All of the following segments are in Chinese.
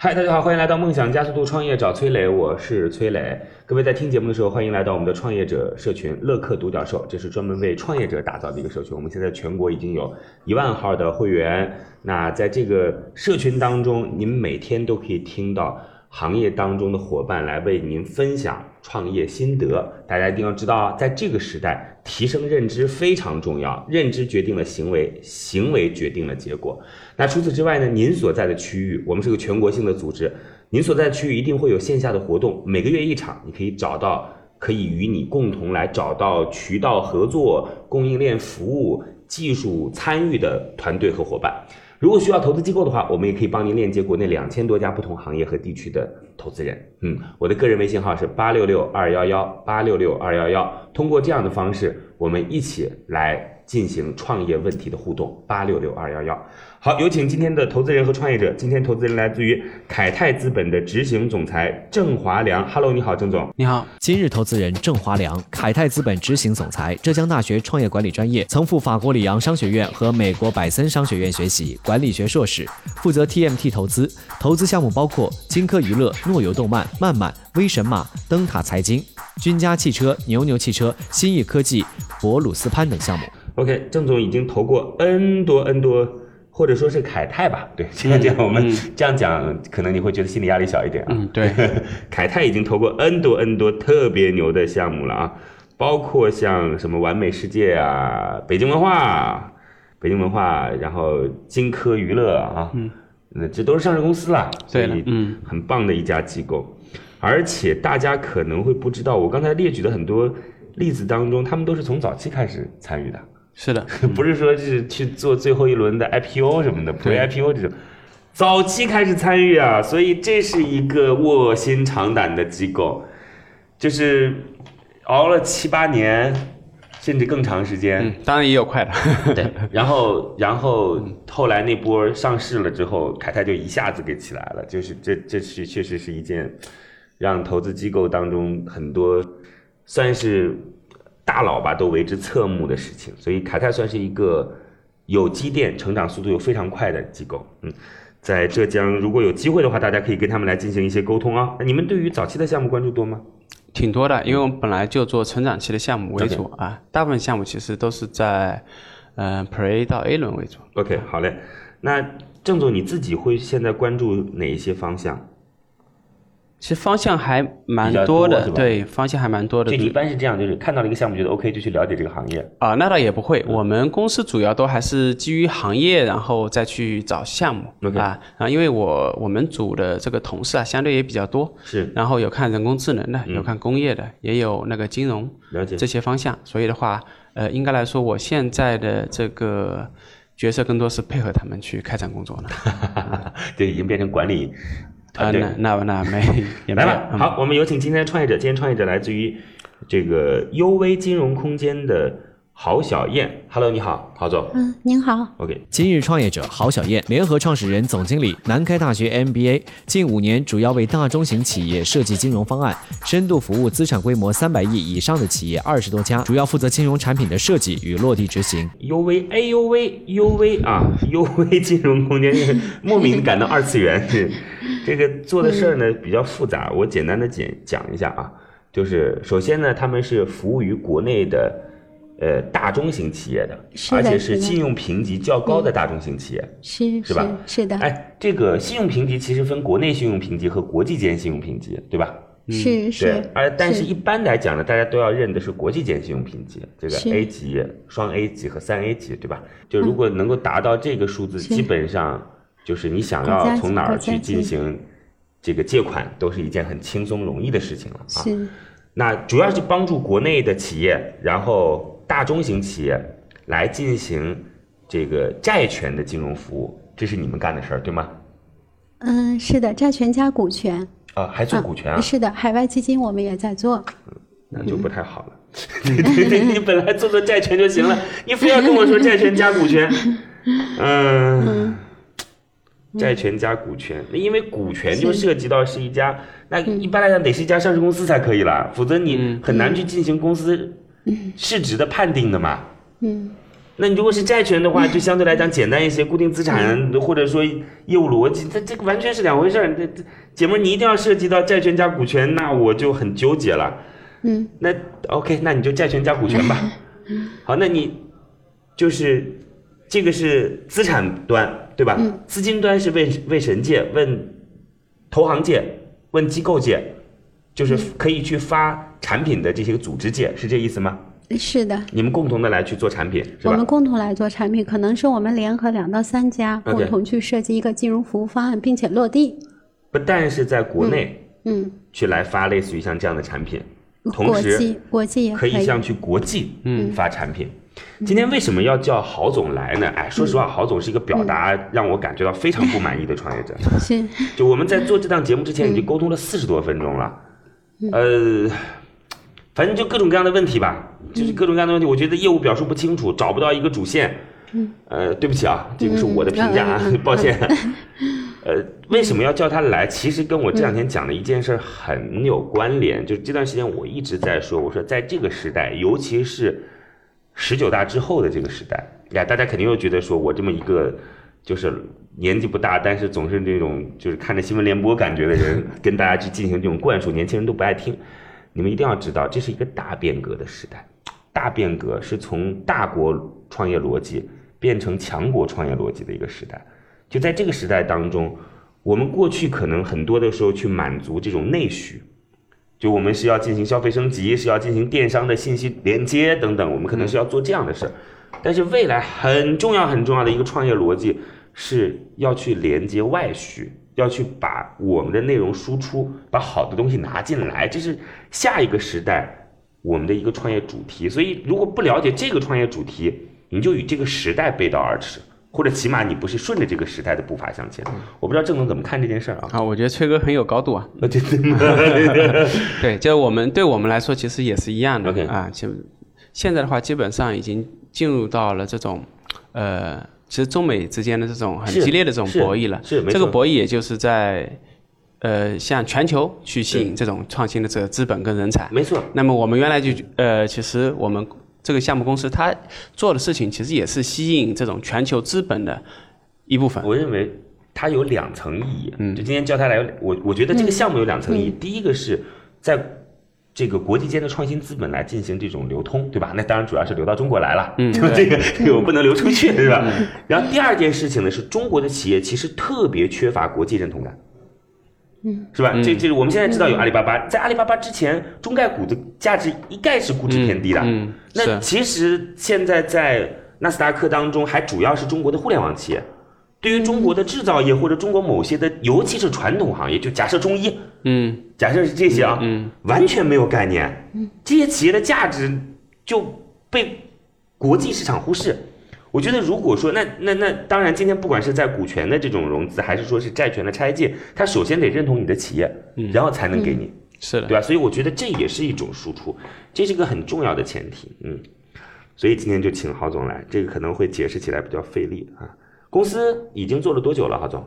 嗨，大家好，欢迎来到梦想加速度创业找崔磊，我是崔磊。各位在听节目的时候，欢迎来到我们的创业者社群乐客独角兽，这是专门为创业者打造的一个社群。我们现在全国已经有一万号的会员。那在这个社群当中，您每天都可以听到行业当中的伙伴来为您分享创业心得。大家一定要知道啊，在这个时代，提升认知非常重要，认知决定了行为，行为决定了结果。那除此之外呢？您所在的区域，我们是个全国性的组织，您所在的区域一定会有线下的活动，每个月一场，你可以找到可以与你共同来找到渠道合作、供应链服务、技术参与的团队和伙伴。如果需要投资机构的话，我们也可以帮您链接国内两千多家不同行业和地区的投资人。嗯，我的个人微信号是八六六二幺幺八六六二幺幺，通过这样的方式，我们一起来进行创业问题的互动。八六六二幺幺。好，有请今天的投资人和创业者。今天投资人来自于凯泰资本的执行总裁郑华良。Hello，你好，郑总。你好，今日投资人郑华良，凯泰资本执行总裁，浙江大学创业管理专业，曾赴法国里昂商学院和美国百森商学院学习管理学硕士，负责 TMT 投资，投资项目包括金科娱乐、诺游动漫、漫漫、威神马、灯塔财经、君家汽车、牛牛汽车、新亿科技、博鲁斯潘等项目。OK，郑总已经投过 N 多 N 多。或者说是凯泰吧，对，现在这样我们这样讲，可能你会觉得心理压力小一点啊。嗯，对，凯泰已经投过 N 多 N 多特别牛的项目了啊，包括像什么完美世界啊、北京文化、北京文化，然后金科娱乐啊，嗯，那这都是上市公司了，对，嗯，很棒的一家机构，而且大家可能会不知道，我刚才列举的很多例子当中，他们都是从早期开始参与的。是的，不是说是去做最后一轮的 IPO 什么的，Pre IPO 这种，早期开始参与啊，所以这是一个卧薪尝胆的机构，就是熬了七八年，甚至更长时间，当然也有快的，对，然后 然后后来那波上市了之后，凯泰就一下子给起来了，就是这这是确实是一件让投资机构当中很多算是。大佬吧都为之侧目的事情，所以凯泰算是一个有积淀、成长速度又非常快的机构。嗯，在浙江，如果有机会的话，大家可以跟他们来进行一些沟通啊。那你们对于早期的项目关注多吗？挺多的，因为我们本来就做成长期的项目为主啊，大部分项目其实都是在嗯 Pre 到 A 轮为主。OK，好嘞。那郑总你自己会现在关注哪一些方向？其实方向还蛮多的，对，方向还蛮多的。就一般是这样，就是看到了一个项目，觉得 OK，就去了解这个行业。啊，那倒也不会，我们公司主要都还是基于行业，然后再去找项目。啊，啊，因为我我们组的这个同事啊，相对也比较多。是。然后有看人工智能的，有看工业的，也有那个金融。了解。这些方向，所以的话，呃，应该来说，我现在的这个角色更多是配合他们去开展工作了。对，已经变成管理。啊，那那那没 来吧。好，我们有请今天的创业者。今天创业者来自于这个优微金融空间的。郝小燕，Hello，你好，郝总。嗯，您好。OK，今日创业者郝小燕，联合创始人、总经理，南开大学 MBA，近五年主要为大中型企业设计金融方案，深度服务资产规模三百亿以上的企业二十多家，主要负责金融产品的设计与落地执行。UV AUV UV 啊，，UV 金融空间，莫名感到二次元。这个做的事儿呢比较复杂，我简单的简讲一下啊，就是首先呢，他们是服务于国内的。呃，大中型企业的，而且是信用评级较高的大中型企业，是是吧？是的。哎，这个信用评级其实分国内信用评级和国际间信用评级，对吧？是是。对，而但是一般来讲呢，大家都要认的是国际间信用评级，这个 A 级、双 A 级和三 A 级，对吧？就如果能够达到这个数字，基本上就是你想要从哪儿去进行这个借款，都是一件很轻松容易的事情了啊。是。那主要是帮助国内的企业，然后。大中型企业来进行这个债权的金融服务，这是你们干的事儿，对吗？嗯，是的，债权加股权。啊，还做股权啊，是的，海外基金我们也在做。嗯那就不太好了。对对对，你本来做做债权就行了，你非要跟我说债权加股权，嗯，债权加股权，那因为股权就涉及到是一家，那一般来讲得是一家上市公司才可以了，否则你很难去进行公司市值的判定的嘛。嗯，那你如果是债权的话，就相对来讲简单一些，固定资产或者说业务逻辑，这这个完全是两回事儿。这这姐们儿，你一定要涉及到债权加股权，那我就很纠结了。嗯，那 OK，那你就债权加股权吧。好，那你就是这个是资产端，对吧？嗯资金端是问问神界、问投行界、问机构界，就是嗯可以去发产品的这些个组织界，是这意思吗？是的，你们共同的来去做产品，我们共同来做产品，可能是我们联合两到三家共同去设计一个金融服务方案，并且落地。不但是在国内嗯，去来发类似于像这样的产品，同时国际也可以以。向去国际嗯发产品。今天为什么要叫郝总来呢？哎，说实话，郝总是一个表达让我感觉到非常不满意的创业者。是，就我们在做这档节目之前已经沟通了四十多分钟了，呃，反正就各种各样的问题吧，就是各种各样的问题。我觉得业务表述不清楚，找不到一个主线。嗯呃，对不起啊，这个是我的评价啊，抱歉。呃，为什么要叫他来？其实跟我这两天讲的一件事儿很有关联。就是这段时间我一直在说，我说在这个时代，尤其是十九大之后的这个时代，呀，大家肯定又觉得说我这么一个就是年纪不大，但是总是这种就是看着新闻联播感觉的人，跟大家去进行这种灌输，年轻人都不爱听。你们一定要知道，这是一个大变革的时代。大变革是从大国创业逻辑变成强国创业逻辑的一个时代。就在这个时代当中，我们过去可能很多的时候去满足这种内需，就我们是要进行消费升级，是要进行电商的信息连接等等，我们可能是要做这样的事儿。但是未来很重要很重要的一个创业逻辑是要去连接外需，要去把我们的内容输出，把好的东西拿进来，这是下一个时代我们的一个创业主题。所以如果不了解这个创业主题，你就与这个时代背道而驰，或者起码你不是顺着这个时代的步伐向前。我不知道郑总怎么看这件事儿啊？啊，我觉得崔哥很有高度啊。对，就我们对我们来说，其实也是一样的 OK 啊。现现在的话，基本上已经进入到了这种呃，其实中美之间的这种很激烈的这种博弈了。这个博弈也就是在呃向全球去吸引这种创新的这个资本跟人才。没错，那么我们原来就呃，其实我们这个项目公司它做的事情，其实也是吸引这种全球资本的一部分。我认为它有两层意义。嗯，就今天叫他来，我我觉得这个项目有两层意义。第一个是在这个国际间的创新资本来进行这种流通，对吧？那当然主要是流到中国来了，嗯，就这个这个我不能流出去，是吧？然后第二件事情呢，是中国的企业其实特别缺乏国际认同感。嗯，是吧？这这是我们现在知道有阿里巴巴，在阿里巴巴之前，中概股的价值一概是估值偏低的。嗯，那其实现在在纳斯达克当中，还主要是中国的互联网企业。对于中国的制造业或者中国某些的，尤其是传统行业，就假设中医，嗯假设是这些啊，嗯完全没有概念。嗯这些企业的价值就被国际市场忽视。我觉得，如果说那那那，当然，今天不管是在股权的这种融资，还是说是债权的拆借，他首先得认同你的企业，嗯然后才能给你。是的对。吧？所以我觉得这也是一种输出，这是一个很重要的前提。嗯，所以今天就请郝总来，这个可能会解释起来比较费力啊。公司已经做了多久了，郝总？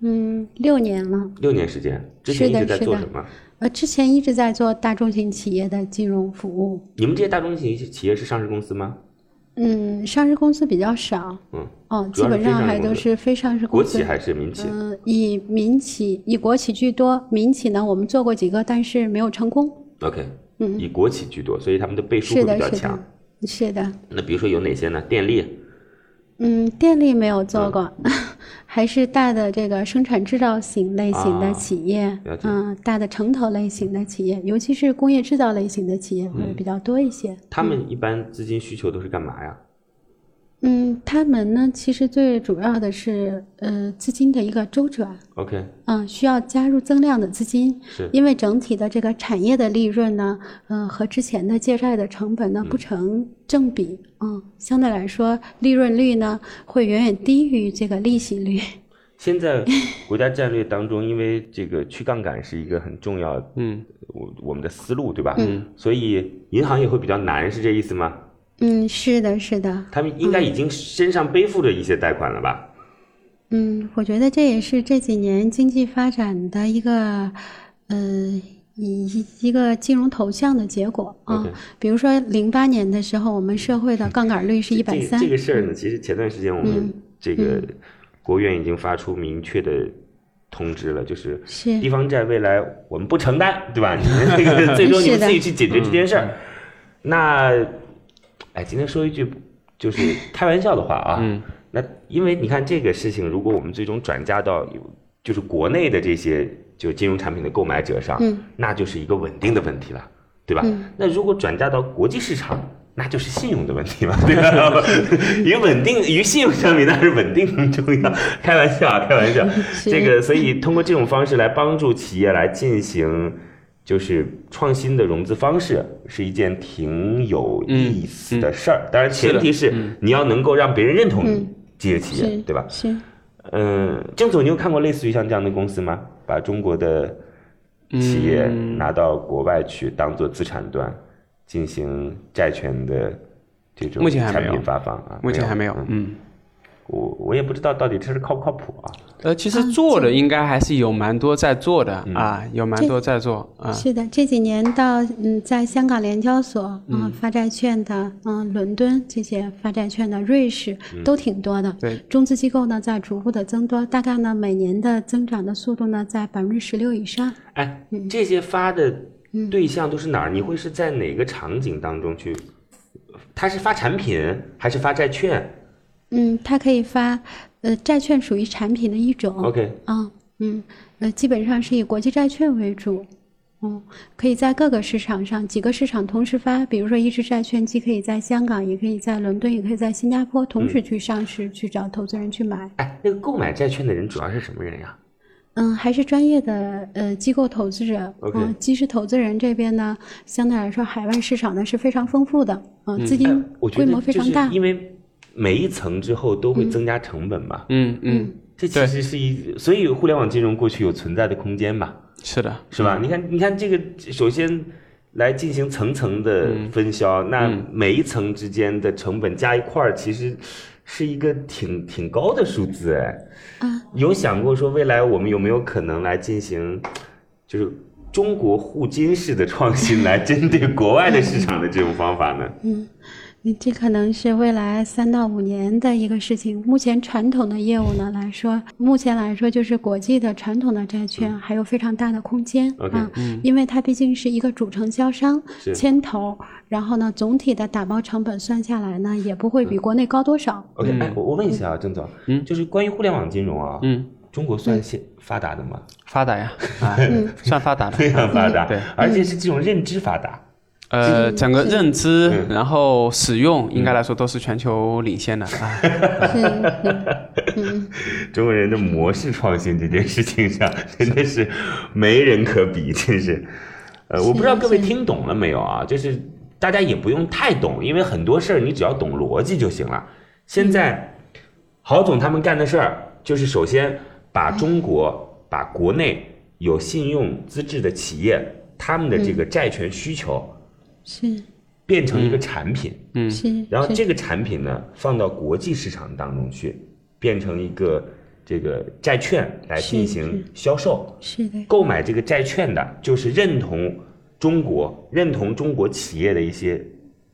嗯，六年了。六年时间，之前一直在做什么？呃，之前一直在做大中型企业的金融服务。你们这些大中型企业是上市公司吗？嗯，上市公司比较少。嗯。哦，基本上还都是非上市公司。国企还是民企？嗯、以民企、以国企居多。民企呢，我们做过几个，但是没有成功。OK，嗯以国企居多，所以他们的背书会比较强的。，是的。那比如说有哪些呢？电力，嗯，电力没有嗯做过，还是大的这个生产制造型类型啊的企业，嗯，大的城投类型的企业，尤其是工业制造类型的企业会比较多一些。他们一般资金需求都是干嘛呀？嗯，他们呢，其实最主要的是呃资金的一个周转，OK，嗯，需要加入增量的资金，是。因为整体的这个产业的利润呢，嗯、和之前的借债的成本呢不成正比，嗯，相对来说利润率呢会远远低于这个利息率。现在国家战略当中，因为这个去杠杆是一个很重要，嗯，我我们的思路对吧？嗯，所以银行也会比较难，是这意思吗？嗯，是的，是的。他们应该已经身上背负着一些贷款了吧？嗯，我觉得这也是这几年经济发展的一个，呃，一一个金融投向的结果啊。比如说零八年的时候，我们社会的杠杆率是一百这三。这个事儿呢，其实前段时间我们嗯这个国务院已经发出明确的通知了，就是是地方债未来我们不承担，对吧？你们这个 最终你们自己去解决这件事儿。那，哎，今天说一句就是开玩笑的话啊，嗯那因为你看这个事情，如果我们最终转嫁到有就是国内的这些就金融产品的购买者上，嗯那就是一个稳定的问题了，对吧？嗯那如果转嫁到国际市场，那就是信用的问题嘛，对吧？与稳定与信用相比，那是稳定很重要。开玩笑啊，开玩笑。是这个，所以通过这种方式来帮助企业来进行。就是创新的融资方式是一件挺有意思的事儿，当然前提是你要能够让别人认同你嗯这个企业，是对吧？是。嗯，郑总，你有看过类似于像这样的公司吗？把中国的企业嗯拿到国外去当做资产端进行债权的这种目前还没有产品发放啊？目前还没有，嗯，嗯。我我也不知道到底这是靠不靠谱啊。呃，其实做的应该还是有蛮多在做的、嗯啊，有蛮多在做啊。是的，这几年到嗯，在香港联交所啊、嗯发债券的，嗯、伦敦这些发债券的，瑞士嗯都挺多的。对，中资机构呢在逐步的增多，大概呢每年的增长的速度呢在百分之十六以上。哎，嗯这些发的对象都是哪儿？你会是在哪个场景当中去？他是发产品还是发债券嗯，它可以发，呃，债券属于产品的一种。？OK，啊，嗯，呃，基本上是以国际债券为主。嗯，可以在各个市场上几个市场同时发，比如说一只债券既可以在香港，也可以在伦敦，也可以在新加坡同时去上市，去找投资人去买。哎，那个购买债券的人主要是什么人呀？嗯，还是专业的呃机构投资者。OK 嗯，基石投资人这边呢，相对来说海外市场呢是非常丰富的，嗯，资哎金规模非常大。因为每一层之后都会增加成本嘛。嗯嗯，这其实是一，所以互联网金融过去有存在的空间嘛，是的，是吧？你看，你看这个，首先来进行层层的分销，那每一层之间的成本加一块儿，其实是一个挺挺高的数字哎。啊，有想过说未来我们有没有可能来进行，就是中国互金式的创新，来针对国外的市场的这种方法呢？嗯，这可能是未来三到五年的一个事情。目前传统的业务呢来说，目前来说就是国际的传统的债券还有非常大的空间啊，因为它毕竟是一个主承销商牵头，然后呢，总体的打包成本算下来呢，也不会比国内高多少。OK，哎，我我问一下啊，郑总，嗯，就是关于互联网金融啊，嗯，中国算现发达的吗？发达呀，啊，算发达的，非常发达，对，而且是这种认知发达。呃，整个认知嗯，然后使用，应该来说都是全球领先的 啊。中国人的模式创新这件事情上，真的是没人可比，真是。呃，我不知道各位听懂了没有啊？就是大家也不用太懂，因为很多事儿你只要懂逻辑就行了。现在，郝总他们干的事儿，就是首先把中国、把国内有信用资质的企业，他们的这个债权需求是。变成一个产品。嗯，是然后这个产品呢，放到国际市场当中去，变成一个这个债券来进行销售。是的，购买这个债券的，就是认同中国、认同中国企业的一些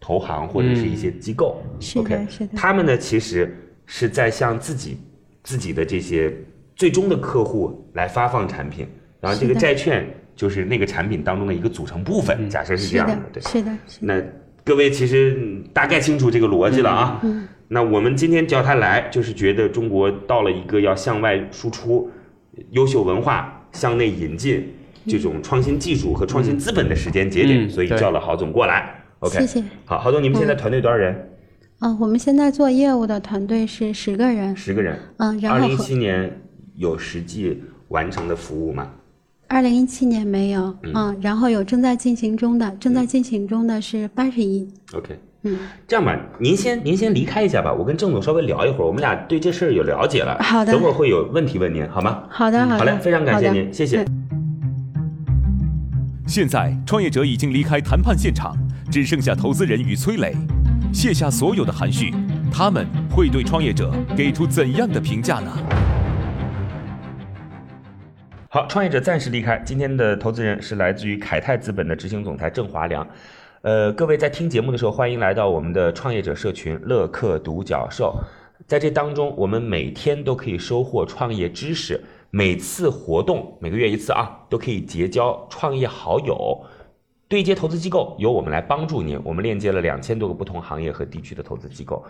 投行或者是一些机构。是的 OK，是的。他们呢其实是在向自己自己的这些最终的客户来发放产品，然后这个债券就是那个产品当中的一个组成部分。假设是这样的，的，对。是的，是的，那各位其实嗯大概清楚这个逻辑了啊。嗯那我们今天叫他来，就是觉得中国到了一个要向外输出优秀文化、向内引进这种创新技术和创新资本的时间节点，嗯所以叫了郝总过来。OK，谢谢。好，郝总，你们现在团队多少人？嗯，我们现在做业务的团队是十个人，十个人。嗯，二零一然后和七年有实际完成的服务吗？二零一七年没有，嗯，然后有正在进行中的，正在进行中的是八十一，OK，嗯，这样吧，您先您先离开一下吧，我跟郑总稍微聊一会儿，我们俩对这事儿有了解了。好的。等会儿会有问题问您，好吗？好的，好的，好嘞，非常感谢您，谢谢。现在，创业者已经离开谈判现场，只剩下投资人与崔磊，卸下所有的含蓄，他们会对创业者给出怎样的评价呢？好，创业者暂时离开。今天的投资人是来自于凯泰资本的执行总裁郑华良。呃，各位在听节目的时候，欢迎来到我们的创业者社群乐客独角兽。在这当中，我们每天都可以收获创业知识，每次活动每个月一次啊，都可以结交创业好友。对接投资机构由我们来帮助您，我们链接了两千多个不同行业和地区的投资机构。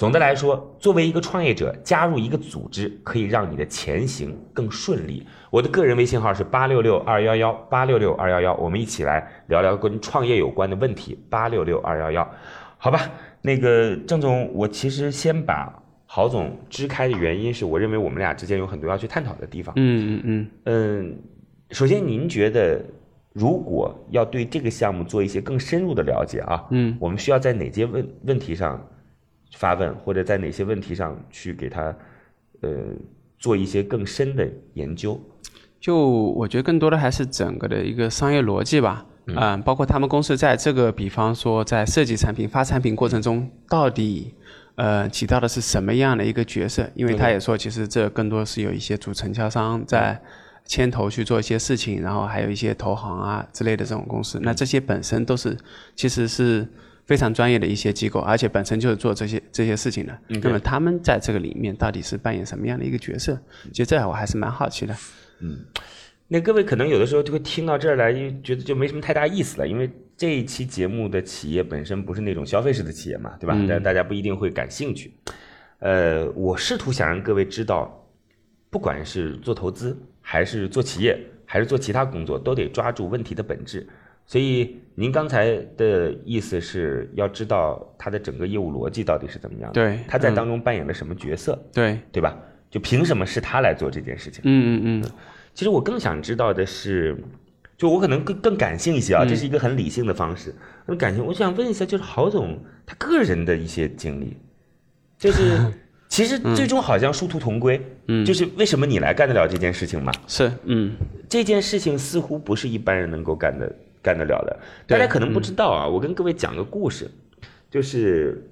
总的来说，作为一个创业者，加入一个组织可以让你的前行更顺利。我的个人微信号是八六六二幺幺八六六二幺幺，我们一起来聊聊跟创业有关的问题。八六六二幺幺，好吧？那个郑总，我其实先把郝总支开的原因是我认为我们俩之间有很多要去探讨的地方。嗯嗯嗯，嗯，首先您觉得，如果要对这个项目做一些更深入的了解啊，嗯，我们需要在哪些问问题上发问，或者在哪些问题上去给他呃做一些更深的研究？就我觉得更多的还是整个的一个商业逻辑吧，嗯、包括他们公司在这个，比方说在设计产品、发产品过程中，到底呃起到的是什么样的一个角色？因为他也说，其实这更多是有一些主承销商在牵头去做一些事情，然后还有一些投行啊之类的这种公司，那这些本身都是其实是。非常专业的一些机构，而且本身就是做这些这些事情的。那么他们在这个里面到底是扮演什么样的一个角色？其实这我还是蛮好奇的。嗯那各位可能有的时候就会听到这儿来，就觉得就没什么太大意思了，因为这一期节目的企业本身不是那种消费式的企业嘛，对吧？但大家不一定会感兴趣。呃，我试图想让各位知道，不管是做投资，还是做企业，还是做其他工作，都得抓住问题的本质。所以您刚才的意思是要知道他的整个业务逻辑到底是怎么样的，对他在嗯当中扮演了什么角色，对，对吧？就凭什么是他来做这件事情？嗯嗯嗯，其实我更想知道的是，就我可能更更感性一些啊，嗯这是一个很理性的方式。更感性，我想问一下，就是郝总他个人的一些经历，就是 其实最终好像殊途同归，嗯就是为什么你来干得了这件事情嘛？是，嗯这件事情似乎不是一般人能够干的干得了的。大家可能不知道啊，我跟各位讲个故事，就是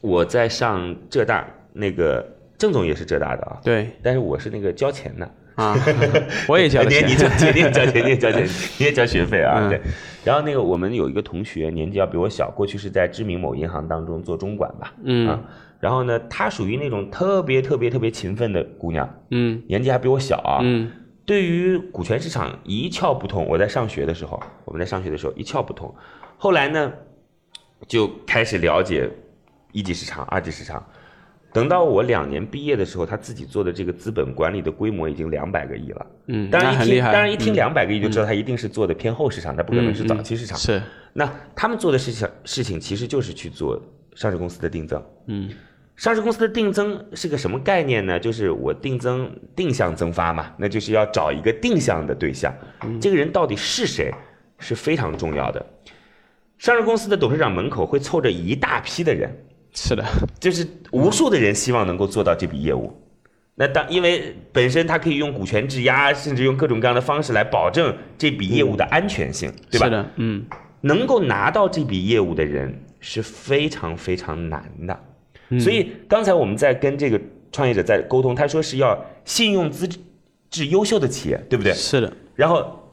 我在上浙大，那个郑总也是浙大的啊，对但是我是那个交钱的。啊，我也交钱 你你，交钱，你也交钱，你也交钱，你也交学费啊？嗯对。然后那个我们有一个同学，年纪要比我小，过去是在知名某银行当中做中管吧，嗯啊。然后呢，她属于那种特别特别特别勤奋的姑娘，嗯年纪还比我小啊。嗯对于股权市场一窍不通。我在上学的时候，我们在上学的时候一窍不通。后来呢，就开始了解一级市场、二级市场。等到我两年毕业的时候，他自己做的这个资本管理的规模已经两百个亿了。嗯，当然一听，当然一听嗯两百个亿就知道他一定是做的偏后市场，他不可能是早期市场。是，那他们做的事情事情其实就是去做上市公司的定增。嗯上市公司的定增是个什么概念呢？就是我定增定向增发嘛，那就是要找一个定向的对象，这个人到底是谁是非常重要的。上市公司的董事长门口会凑着一大批的人，是的，就是无数的人希望能够做到这笔业务。那当因为本身他可以用股权质押，甚至用各种各样的方式来保证这笔业务的安全性，对吧？是的，嗯能够拿到这笔业务的人是非常非常难的。所以刚才我们在跟这个创业者在沟通，他说是要信用资质优秀的企业，对不对？是的，然后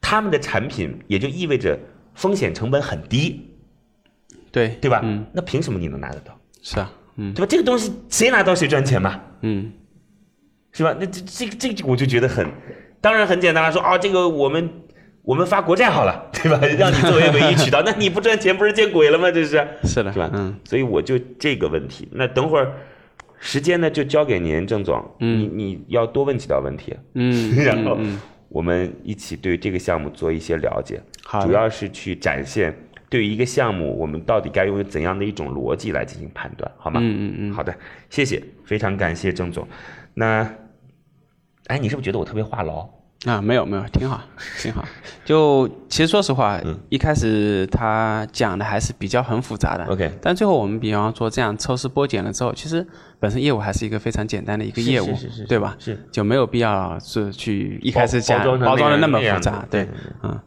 他们的产品也就意味着风险成本很低，对对吧？嗯，那凭什么你能拿得到？是啊，嗯对吧？这个东西谁拿到谁赚钱嘛，嗯是吧？那这这个这个我就觉得很，当然很简单了，说啊，这个我们我们发国债好了，对吧？让你作为唯一渠道，那你不赚钱不是见鬼了吗？这是是的，是吧？嗯，所以我就这个问题，那等会儿时间呢就交给您，郑总，嗯你你要多问几道问题，嗯，然后我们一起对这个项目做一些了解，主要是去展现对于一个项目，我们到底该用怎样的一种逻辑来进行判断，好吗？嗯嗯嗯，好的，谢谢，非常感谢郑总。那，哎，你是不是觉得我特别话痨？啊，没有没有，挺好，挺好。就其实说实话，嗯一开始他讲的还是比较很复杂的。OK 但最后我们比方说这样抽丝剥茧了之后，其实本身业务还是一个非常简单的一个业务，是是是对吧？是就没有必要是去一开始讲包装的那么复杂对，嗯。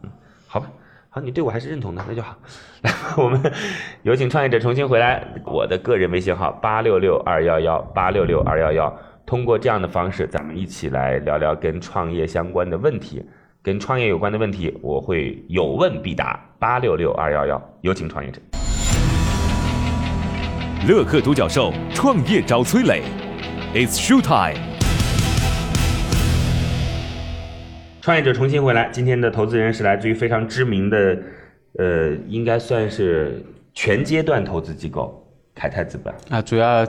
好吧，好，你对我还是认同的，那就好。来，我们有请创业者重新回来。我的个人微信号八六六二幺幺八六六二幺幺，通过这样的方式，咱们一起来聊聊跟创业相关的问题，跟创业有关的问题，我会有问必答。八六六二幺幺，有请创业者。乐客独角兽创业找崔磊，It's show time。创业者重新回来，今天的投资人是来自于非常知名的，呃，应该算是全阶段投资机构凯泰资本。啊，主要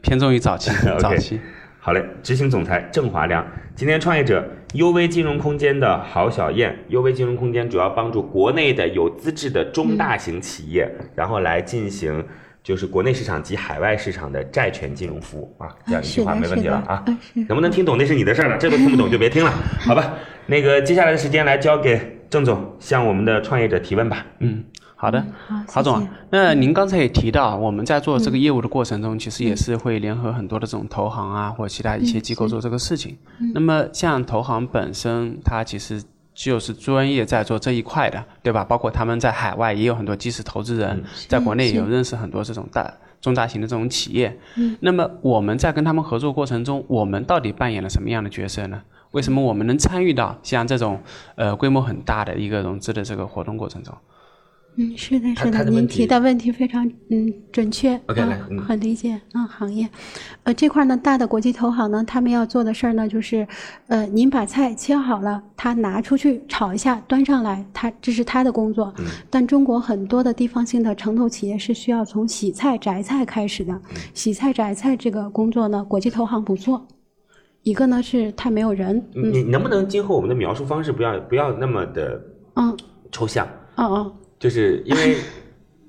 偏重于早期 早期。好嘞，执行总裁郑华亮，今天创业者 UV 金融空间的郝小燕，，UV 金融空间主要帮助国内的有资质的中大型企业，然后来进行就是国内市场及海外市场的债权金融服务啊，这样一句话没问题了啊。能不能听懂那是你的事儿了，这都听不懂就别听了，好吧？那个接下来的时间来交给郑总，向我们的创业者提问吧。嗯，好的，好郝总那您刚才也提到，我们在做这个业务的过程中，其实也是会联合很多的这种投行啊，或者其他一些机构做这个事情。那么像投行本身，它其实就是专业在做这一块的，对吧？包括他们在海外也有很多基石投资人，在国内也有认识很多这种大中大型的这种企业。那么我们在跟他们合作过程中，我们到底扮演了什么样的角色呢？为什么我们能参与到像这种呃规模很大的一个融资的这个活动过程中？嗯，是的，是的，您提的问题非常嗯准确 OK，啊来嗯很理解啊行业，呃这块呢大的国际投行呢，他们要做的事儿呢就是，呃您把菜切好了，他拿出去炒一下，端上来，他这是他的工作。嗯但中国很多的地方性的城投企业是需要从洗菜摘菜开始的，嗯洗菜摘菜这个工作呢，国际投行不做。一个呢是他没有人，你你能不能今后我们的描述方式不要不要那么的嗯抽象？哦哦就是因为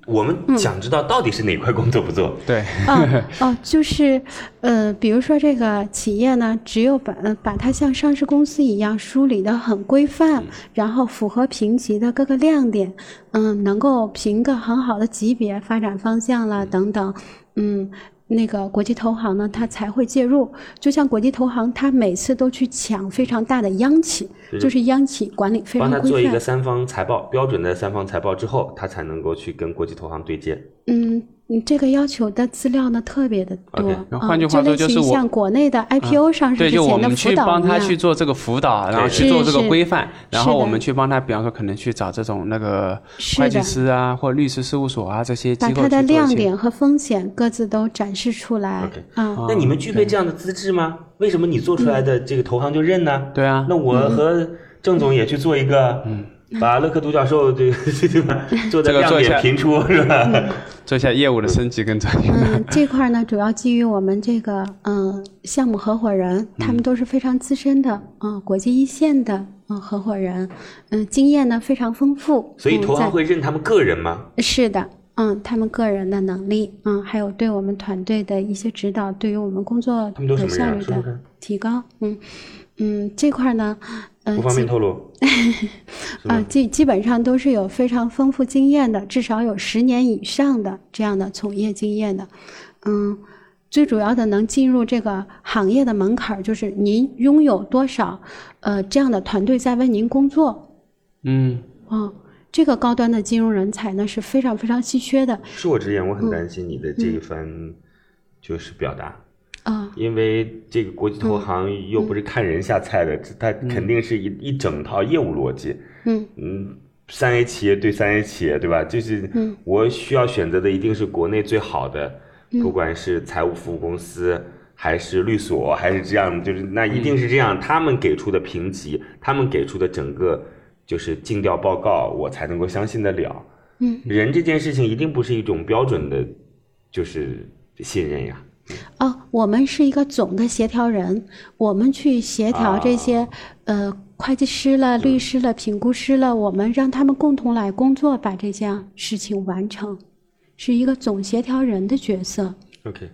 我们想知道到底是哪块工作不做。对，哦哦，就是呃，比如说这个企业呢，只有把呃把它像上市公司一样梳理的很规范，然后符合评级的各个亮点，嗯，能够评个很好的级别、发展方向啦等等，嗯。那个国际投行呢，它才会介入。就像国际投行，它每次都去抢非常大的央企，就是央企管理非常规范帮他做一个。三方财报标准的三方财报之后，他才能够去跟国际投行对接。嗯，你这个要求的资料呢特别的多换句话说就是我像国内的 IPO 上之就我前的辅们去帮导一样他去做这个辅导，然后去做这个规范，然后我们去帮他，比方说可能去找这种那个会计师啊，或律师事务所啊这些机把它的构去做一些亮点和风险各自都展示出来 OK 啊。那你们具备这样的资质吗？为什么你做出来的这个投行就认呢？对啊那我和郑总也去做一个，把乐克独角兽这个对 吧，做的亮这个做一下点频出是吧？做一下业务的升级跟转型。嗯，这块呢，主要基于我们这个嗯项目合伙人，他们都是非常资深的，嗯，国际一线的嗯合伙人，嗯，经验呢非常丰富。所以投行会认他们个人吗？是的，嗯，他们个人的能力，嗯，还有对我们团队的一些指导，对于我们工作他们都什的效率的提高，嗯嗯，这块呢，嗯、不方便透露。是啊、基基本上都是有非常丰富经验的，至少有十年以上的这样的从业经验的，嗯。最主要的能进入这个行业的门槛儿，就是您拥有多少，呃，这样的团队在为您工作，嗯，哦，这个高端的金融人才呢是非常非常稀缺的，恕我直言，我很嗯担心你的这一番就是表达。啊、因为这个国际投行又不是看人下菜的，它肯定是一一整套业务逻辑。嗯嗯，三 A 企业对三 A 企业，对吧？就是我需要选择的一定是国内最好的，不管是财务服务公司还是律所，还是这样，就是那一定是这样，他们给出的评级，他们给出的整个就是尽调报告，我才能够相信得了。嗯，人这件事情一定不是一种标准的，就是信任呀。哦，我们是一个总的协调人，我们去协调这些、呃会计师了、律师了、评估师了，我们让他们共同来工作，把这件事情完成，是一个总协调人的角色。OK，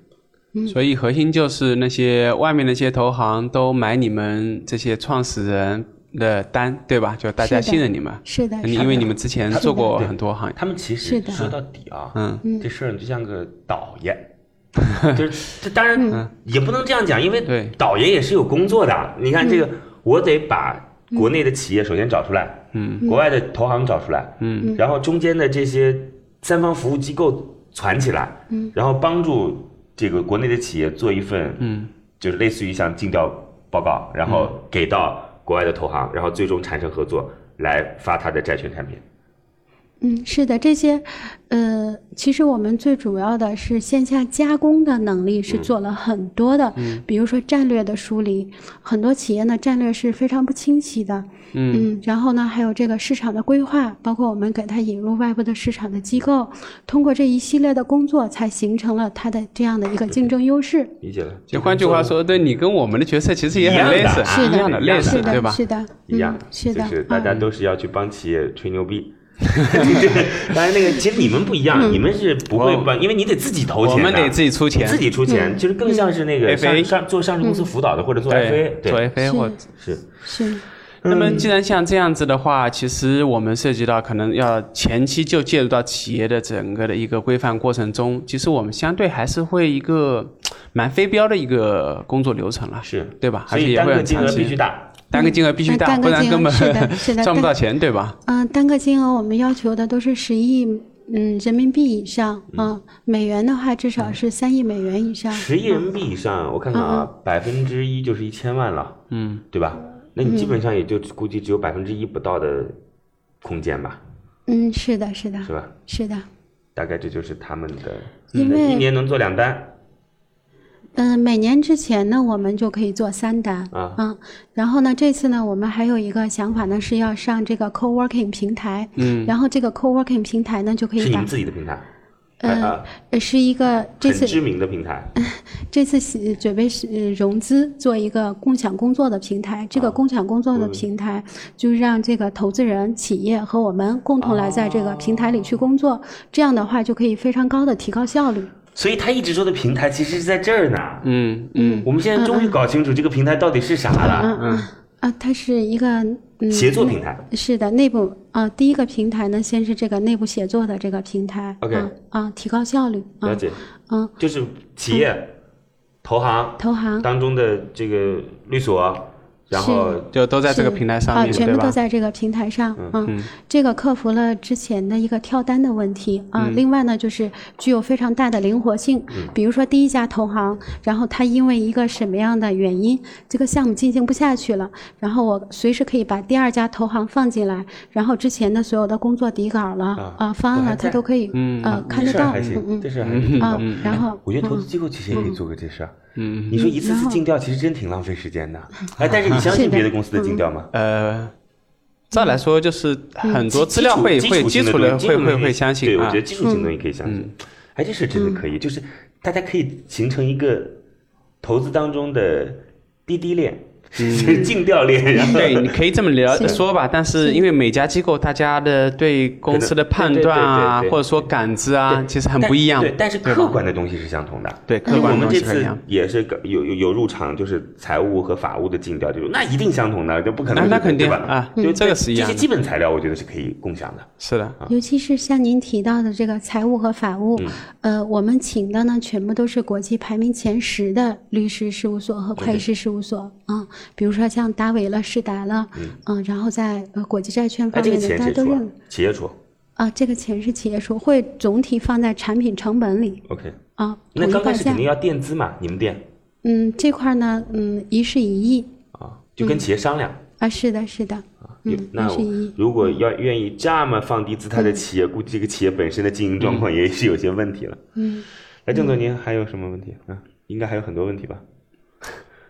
所以核心就是那些外面那些投行都买你们这些创始人的单，对吧？就大家信任你们，是的，你是的。因为你们之前做过很多行业，他们其是的。实说到底啊，嗯，这事儿就像个导演，就是这当然也不能这样讲，因为对。导演也是有工作的。你看这个，我得把国内的企业首先找出来，嗯，国外的投行找出来，嗯，然后中间的这些三方服务机构攒起来，嗯，然后帮助这个国内的企业做一份，嗯，就是类似于像尽调报告，然后给到国外的投行，然后最终产生合作来发他的债券产品。嗯，是的，这些，呃，其实我们最主要的是线下加工的能力是做了很多的，比如说战略的梳理，很多企业呢战略是非常不清晰的，嗯然后呢还有这个市场的规划，包括我们给它引入外部的市场的机构，通过这一系列的工作，才形成了它的这样的一个竞争优势。理解了。就换句话说，对你跟我们的角色其实也很类似，是一样的，类似，的，对吧？是的，一样嗯，是的，就是大家嗯都是要去帮企业吹牛逼。当然，那个其实你们不一样，你们是不会帮，因为你得自己投钱的，我们得自己出钱，自己出钱，就是更像是那个上上做上市公司辅导的或者做 FA，对，做对，FA 或是。是，那么，既然像这样子的话，其实我们涉及到可能要前期就介入到企业的整个的一个规范过程中，其实我们相对还是会一个蛮非标的一个工作流程了，是，对吧？所以而且也会很单个金额长期，必须大，单个金额必须大，单个金额不然根本是的 是的赚不到钱，对吧？嗯、单个金额我们要求的都是十亿嗯人民币以上，嗯、美元的话至少是三亿美元以上。十亿人民币以上，我看看啊，百分之一就是一千万了，嗯，对吧？那你基本上也就估计只有百分之一不到的空间吧，嗯，是的，是的，是吧？是的。大概这就是他们的，因为一年能做两单嗯、每年之前呢，我们就可以做三单啊。嗯，然后呢，这次呢，我们还有一个想法呢，是要上这个 co-working 平台，嗯，然后这个 co-working 平台呢，就可以把是你们自己的平台，呃是一个这次很知名的平台，这次是准备是呃融资做一个共享工作的平台，这个共享工作的平台就是让这个投资人、企业和我们共同来在这个平台里去工作，这样的话就可以非常高的提高效率。所以他一直说的平台其实是在这儿呢。嗯嗯。我们现在终于搞清楚这个平台到底是啥了，嗯嗯啊，它是一个嗯协作平台。是的，内部啊，第一个平台呢，先是这个内部协作的这个平台 OK 啊啊，提高效率啊。了，解，嗯，就是企业、投行投行。当中的这个律所，然后就都在这个平台上面，啊，全部都？在这个平台上，嗯，嗯这个克服了之前的一个跳单的问题啊。另外呢，就是具有非常大的灵活性，比如说第一家投行，然后它因为一个什么样的原因，这个项目进行不下去了，然后我随时可以把第二家投行放进来，然后之前的所有的工作底稿了啊啊方案了，它都可以嗯呃看得到，这事还行，嗯嗯这事还挺啊。，然后我觉得投资机构其实也可以做个这事儿。嗯你说一次次尽调，其实真挺浪费时间的。哎，但是你相信别的公司的尽调吗？呃，再来说就是很多资料会会基基础的会会会会相信对，我啊。觉得，基础性的东西可以相信。哎，这事真的可以，就是大家可以形成一个投资当中的滴滴链，就是尽调链，然后对，你可以这么聊 说吧，但是因为每家机构大家的对公司的判断啊，或者说感知啊，其实很不一样。对，但是客观的东西是相同的。对客观的东西不一样。也是有有有入场，就是财务和法务的尽调就是，那一定相同的，就不可能那那肯定？啊就这个是一样这些基本材料，我觉得是可以共享的。是的，尤其是像您提到的这个财务和法务，呃，我们请的呢全部都是国际排名前十的律师事务所和会计师事务所啊、比如说像达维了、世达了，嗯、然后在呃国际债券方面的钱谁出啊大家都认？企业出。啊，这个钱是企业出，会总体放在产品成本里 OK，啊，那刚开始肯定。要垫资嘛，你们垫嗯，这块呢，嗯，一是一亿啊，就跟企业商量。啊，是的，是的，啊嗯，那。如果要愿意这么放低姿态的企业，估计这个企业本身的经营状况也是有些问题了。嗯，那，郑总，您还有什么问题啊？应该还有很多问题吧？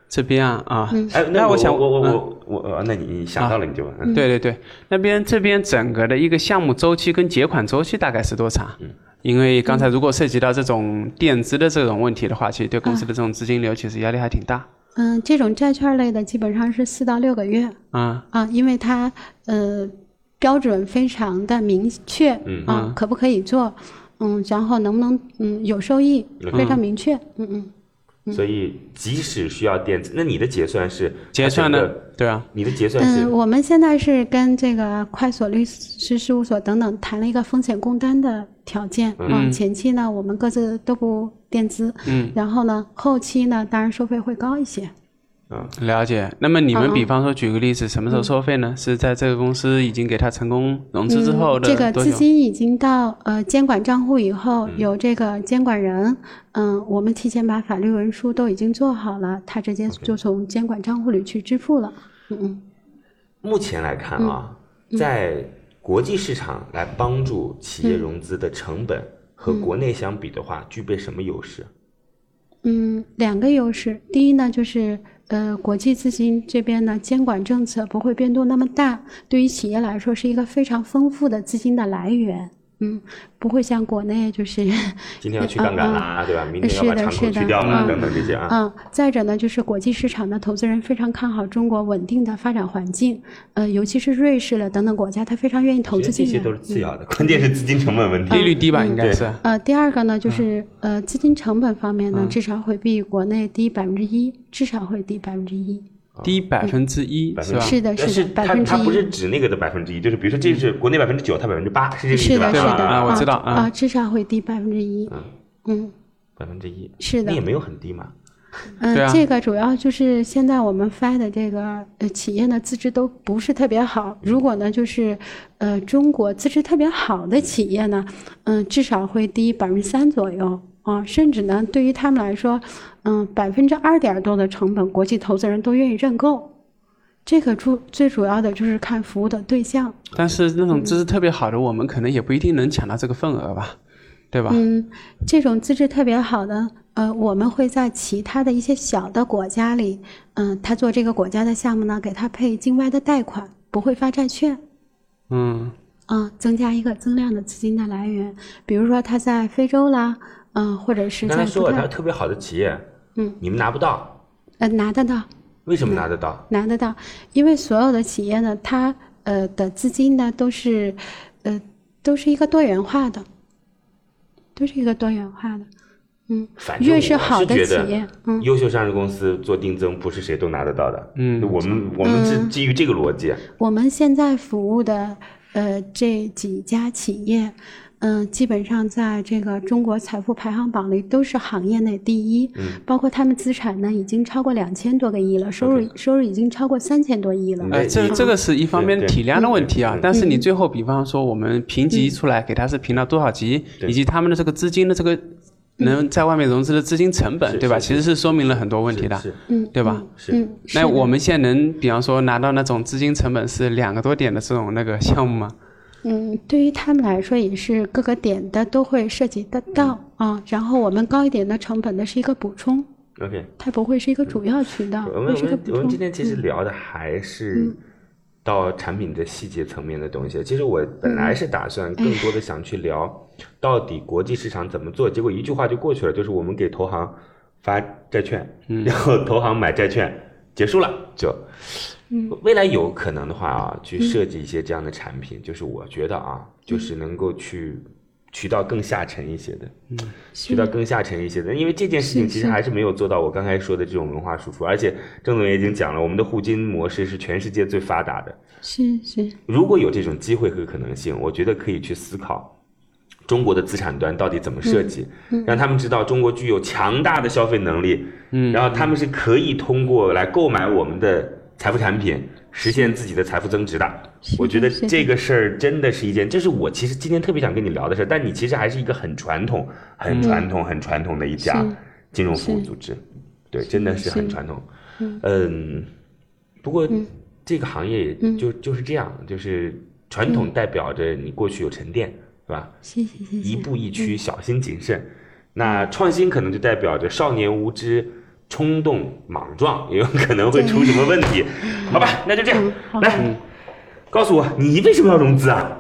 这边啊啊，哎，我那我想我我嗯。我我呃，那你你想到了你就问。嗯。对对对，那边这边整个的一个项目周期跟结款周期大概是多长？因为刚才如果涉及到这种垫资的这种问题的话，其实对公司的这种资金流其实压力还挺大。嗯，这种债券类的基本上是四到六个月。啊，啊，因为它呃标准非常的明确。嗯。啊，可不可以做，嗯，然后能不能嗯有收益，非常明确，嗯嗯。所以即使需要电子，那你的结算是结算呢它整个？对啊，你的结算是嗯，我们现在是跟这个快所律师事务所等等谈了一个风险共担的条件。啊、嗯前期呢，我们各自都不垫资，嗯，然后呢，后期呢，当然收费会高一些。了解。那么你们嗯嗯比方说举个例子，什么时候收费呢？是在这个公司已经给他成功融资之后嗯，这个的多久？资金已经到呃监管账户以后，嗯有这个监管人，嗯，我们提前把法律文书都已经做好了，他直接就从监管账户里去支付了。嗯嗯。目前来看啊，在国际市场来帮助企业融资的成本和国内相比的话，具备什么优势？嗯，两个优势。第一呢，就是呃，国际资金这边呢，监管政策不会变动那么大，对于企业来说是一个非常丰富的资金的来源。嗯，不会像国内就是，今天要去杠杆啦，对吧？明天要把是的敞口是的去掉啦，嗯等等这些啊。嗯，再者呢，就是国际市场的投资人非常看好中国稳定的发展环境，呃，尤其是瑞士了等等国家，他非常愿意投资进来。得这些都是次要的，关键是资金成本问题。利率低吧，应该是。呃，第二个呢，就是呃资金成本方面呢，至少会比国内低百分之一，至少会低百分之一。低百分之一是的，但是的，百它。它不是指那个的百分之一，就是比如说这是国内百分之九，它百分之八，是这个意思吧？是的，是的，对吧？啊我知道啊啊至少会低百分之一。嗯。百分之一，是的。那也没有很低嘛。嗯、啊。这个主要就是现在我们发的这个呃企业呢资质都不是特别好。如果呢就是呃中国资质特别好的企业呢，嗯、至少会低百分之三左右啊，甚至呢对于他们来说，嗯百分之二点多的成本，国际投资人都愿意认购。这个主最主要的就是看服务的对象。但是那种资质特别好的，我们可能也不一定能抢到这个份额吧，对吧？嗯，这种资质特别好的，呃，我们会在其他的一些小的国家里，嗯、他做这个国家的项目呢，给他配境外的贷款，不会发债券，嗯，啊、增加一个增量的资金的来源。比如说他在非洲啦，嗯、或者是刚才说了，它在不太是特别好的企业，嗯，你们拿不到，呃拿得到，为什么拿得到？拿得到，因为所有的企业呢，它呃的资金呢都是呃都是一个多元化的，都是一个多元化的。嗯，越反正我是是好的企业，嗯。优秀上市公司做定增不是谁都拿得到的。嗯我们我们是嗯基于这个逻辑。我们现在服务的呃这几家企业，嗯、基本上在这个中国财富排行榜里都是行业内第一，嗯包括他们资产呢已经超过两千多个亿了，收入收入已经超过三千多亿了。嗯呃，这这个是一方面体量的问题啊嗯，但是你最后比方说我们评级出来，给他是评到多少级，对以及他们的这个资金的这个能在外面融资的资金成本，对吧？其实是说明了很多问题的，嗯，对吧？是嗯，那我们现在能比方说拿到那种资金成本是两个多点的这种那个项目吗？嗯，对于他们来说也是各个点的都会涉及得到啊。然后我们高一点的成本呢是一个补充，OK。它不会是一个主要渠道，我们我们我们今。天其实聊的还嗯是到产品的细节层面的东西。其实我本来是打算更多的想去聊到底国际市场怎么做，结果一句话就过去了，就是我们给投行发债券，然后投行买债券，结束了就。未来有可能的话啊，去设计一些这样的产品，就是我觉得啊，就是能够去渠道更下沉一些的，渠道更下沉一些的，因为这件事情其实还是没有做到我刚才说的这种文化输出，而且郑总也已经讲了，我们的互金模式是全世界最发达的。是是，如果有这种机会和可能性，我觉得可以去思考中国的资产端到底怎么设计，让他们知道中国具有强大的消费能力，嗯，然后他们是可以通过来购买我们的财富产品，实现自己的财富增值的。我觉得这个事儿真的是一件，这是我其实今天特别想跟你聊的事儿。但你其实还是一个很传统、很传统、很传统的一家金融服务组织，对，真的是很传统。嗯，不过这个行业就就是这样，就是传统代表着你过去有沉淀，是吧？谢谢谢谢。一步一趋，小心谨慎。那创新可能就代表着少年无知、冲动莽撞，也有可能会出什么问题。好吧，那就这样来告诉我，你为什么要融资啊？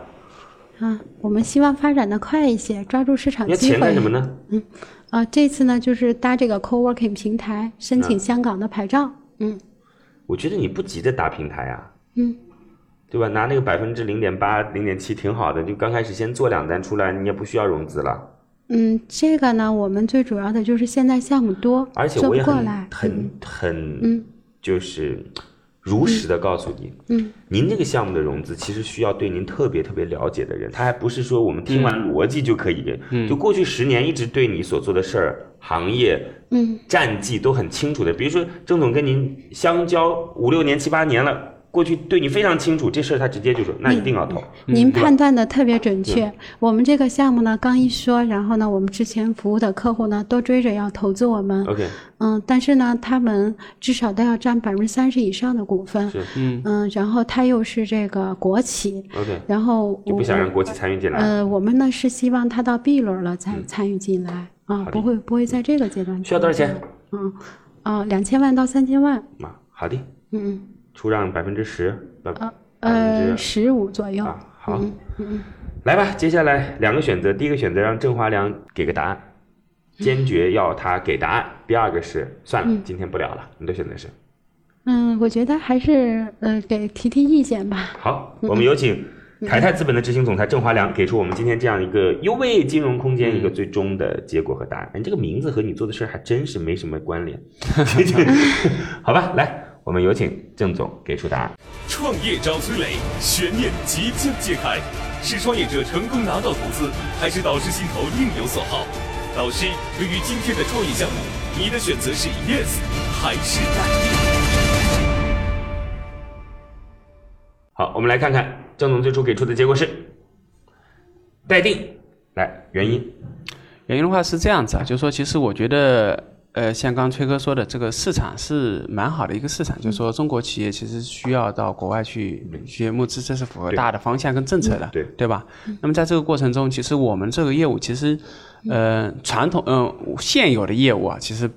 啊，我们希望发展的快一些，抓住市场要机会钱干什。么呢？嗯啊，这次呢就是搭这个 co-working 平台，申请香港的牌照。嗯我觉得你不急着搭平台啊，嗯，对吧？拿那个百分之零点八、零点七挺好的，就刚开始先做两单出来，你也不需要融资了。嗯，这个呢，我们最主要的就是现在项目多，做而且我也很不过来。很很，嗯。就是如实的告诉你，嗯，您这个项目的融资其实需要对您特别特别了解的人，他还不是说我们听完逻辑就可以，嗯。就过去十年一直对你所做的事儿、行业、嗯。战绩都很清楚的。比如说郑总跟您相交五六年、七八年了，过去对你非常清楚，这事儿他直接就说那一定要投。您判断的特别准确。我们这个项目呢，刚一说，然后呢，我们之前服务的客户呢，都追着要投资我们。OK，嗯，但是呢，他们至少都要占百分之三十以上的股份。是嗯然后他又是这个国企，OK，然后就不想让国企参与进来。呃，我们呢是希望他到 B 轮了才参与进来啊，不会不会在这个阶段。需要多少钱？嗯，啊，两千万到三千万，啊，好的，嗯出让百分之十，百分十五左右。啊，好。来吧，接下来两个选择，第一个选择让郑华良给个答案，坚决要他给答案；第二个是算了，今天不聊了。你的选择是？嗯，我觉得还是呃给提提意见吧。好，我们有请凯泰资本的执行总裁郑华良给出我们今天这样一个优位金融空间一个最终的结果和答案。你这个名字和你做的事儿还真是没什么关联，好吧？来，我们有请郑总给出答案。创业找崔磊，悬念即将揭开，是创业者成功拿到投资，还是导师心头另有所好？导师，对于今天的创业项目，你的选择是 yes 还是 no？好，我们来看看郑总最初给出的结果是待定。来，原因原因的话是这样子啊，就是说，其实我觉得，呃，像刚崔哥说的，这个市场是蛮好的一个市场，就是说中国企业其实需要到国外去去募资，这是符合大的方向跟政策的，对对吧？那么在这个过程中，其实我们这个业务其实，呃，传统嗯、现有的业务啊，其实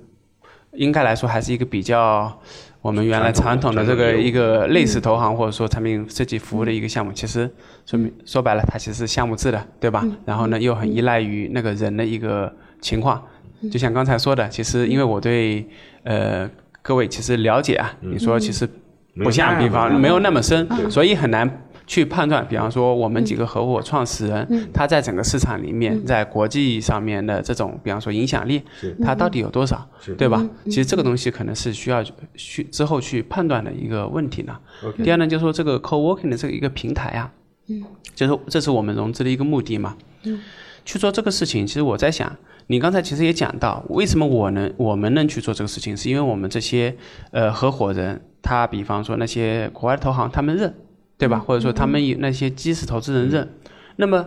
应该来说还是一个比较。我们原来传统的这个一个类似投行或者说产品设计服务的一个项目，其实说明说白了，它其实是项目制的，对吧？然后呢，又很依赖于那个人的一个情况。就像刚才说的，其实因为我对呃各位其实了解啊，你说其实不像，比方没有那么深，所以很难去判断。比方说我们几个合伙创始人，他在整个市场里面，在国际上面的这种，比方说影响力，他到底有多少，对吧？其实这个东西可能是需要去之后去判断的一个问题呢。第二呢，就是说这个 co-working 的这个一个平台啊，就是这是我们融资的一个目的嘛。去做这个事情，其实我在想，你刚才其实也讲到，为什么我能我们能去做这个事情，是因为我们这些呃合伙人，他比方说那些国外的投行，他们认，对吧？或者说他们有那些基石投资人认，那么。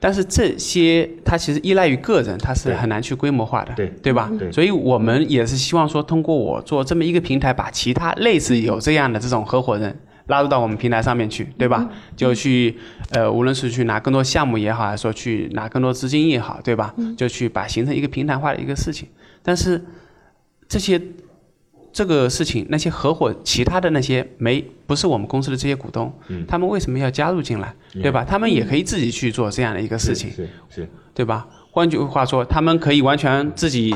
但是这些它其实依赖于个人，它是很难去规模化的，对对吧？对所以我们也是希望说，通过我做这么一个平台，把其他类似有这样的这种合伙人拉入到我们平台上面去，对吧？就去呃，无论是去拿更多项目也好，还是说去拿更多资金也好，对吧？就去把形成一个平台化的一个事情。但是这些这个事情，那些合伙其他的那些没不是我们公司的这些股东，他们为什么要加入进来，对吧？他们也可以自己去做这样的一个事情，是是对吧？换句话说，他们可以完全自己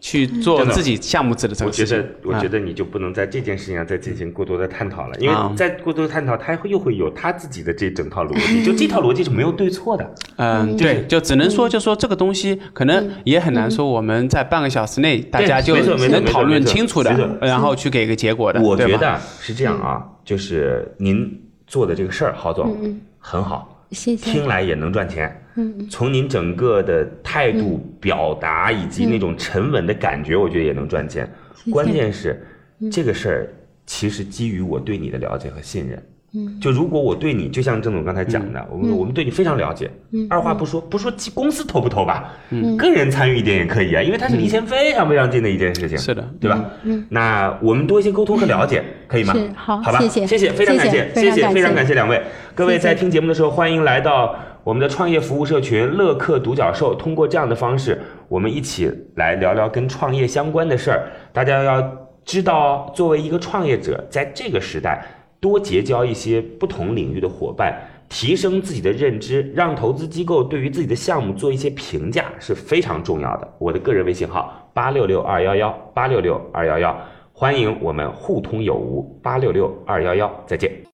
去做自己项目制的这我觉个事情得，。我觉啊得你就不能在这件事情上再进行过多的探讨了，因为啊。再过多的探讨，他会又会有他自己的这整套逻辑，就这套逻辑是没有对错的。嗯，对，就只能说，就说这个东西可能也很难说，我们在半个小时内大家就没错没错能讨论清楚的，然后去给个结果的。我觉得是这样啊，就是您做的这个事儿，郝总很好，谢谢。听来也能赚钱。从您整个的态度、表达以及那种沉稳的感觉，我觉得也能赚钱。关键是这个事儿其实基于我对你的了解和信任。嗯。就如果我对你，就像郑总刚才讲的，我们我们对你非常了解，二话不说，不说公司投不投吧，个人参与一点也可以啊，因为它是离钱非常非常近的一件事情，是的。对吧？嗯。那我们多一些沟通和了解，可以吗？好好吧，谢谢。谢谢，非常感谢，谢谢。非常感谢两位。各位在听节目的时候，欢迎来到我们的创业服务社群乐客独角兽。通过这样的方式，我们一起来聊聊跟创业相关的事儿。大家要知道，作为一个创业者，在这个时代，多结交一些不同领域的伙伴。提升自己的认知，让投资机构对于自己的项目做一些评价是非常重要的。我的个人微信号八六六二幺幺八六六二幺幺，欢迎我们互通有无八六六二幺幺，再见。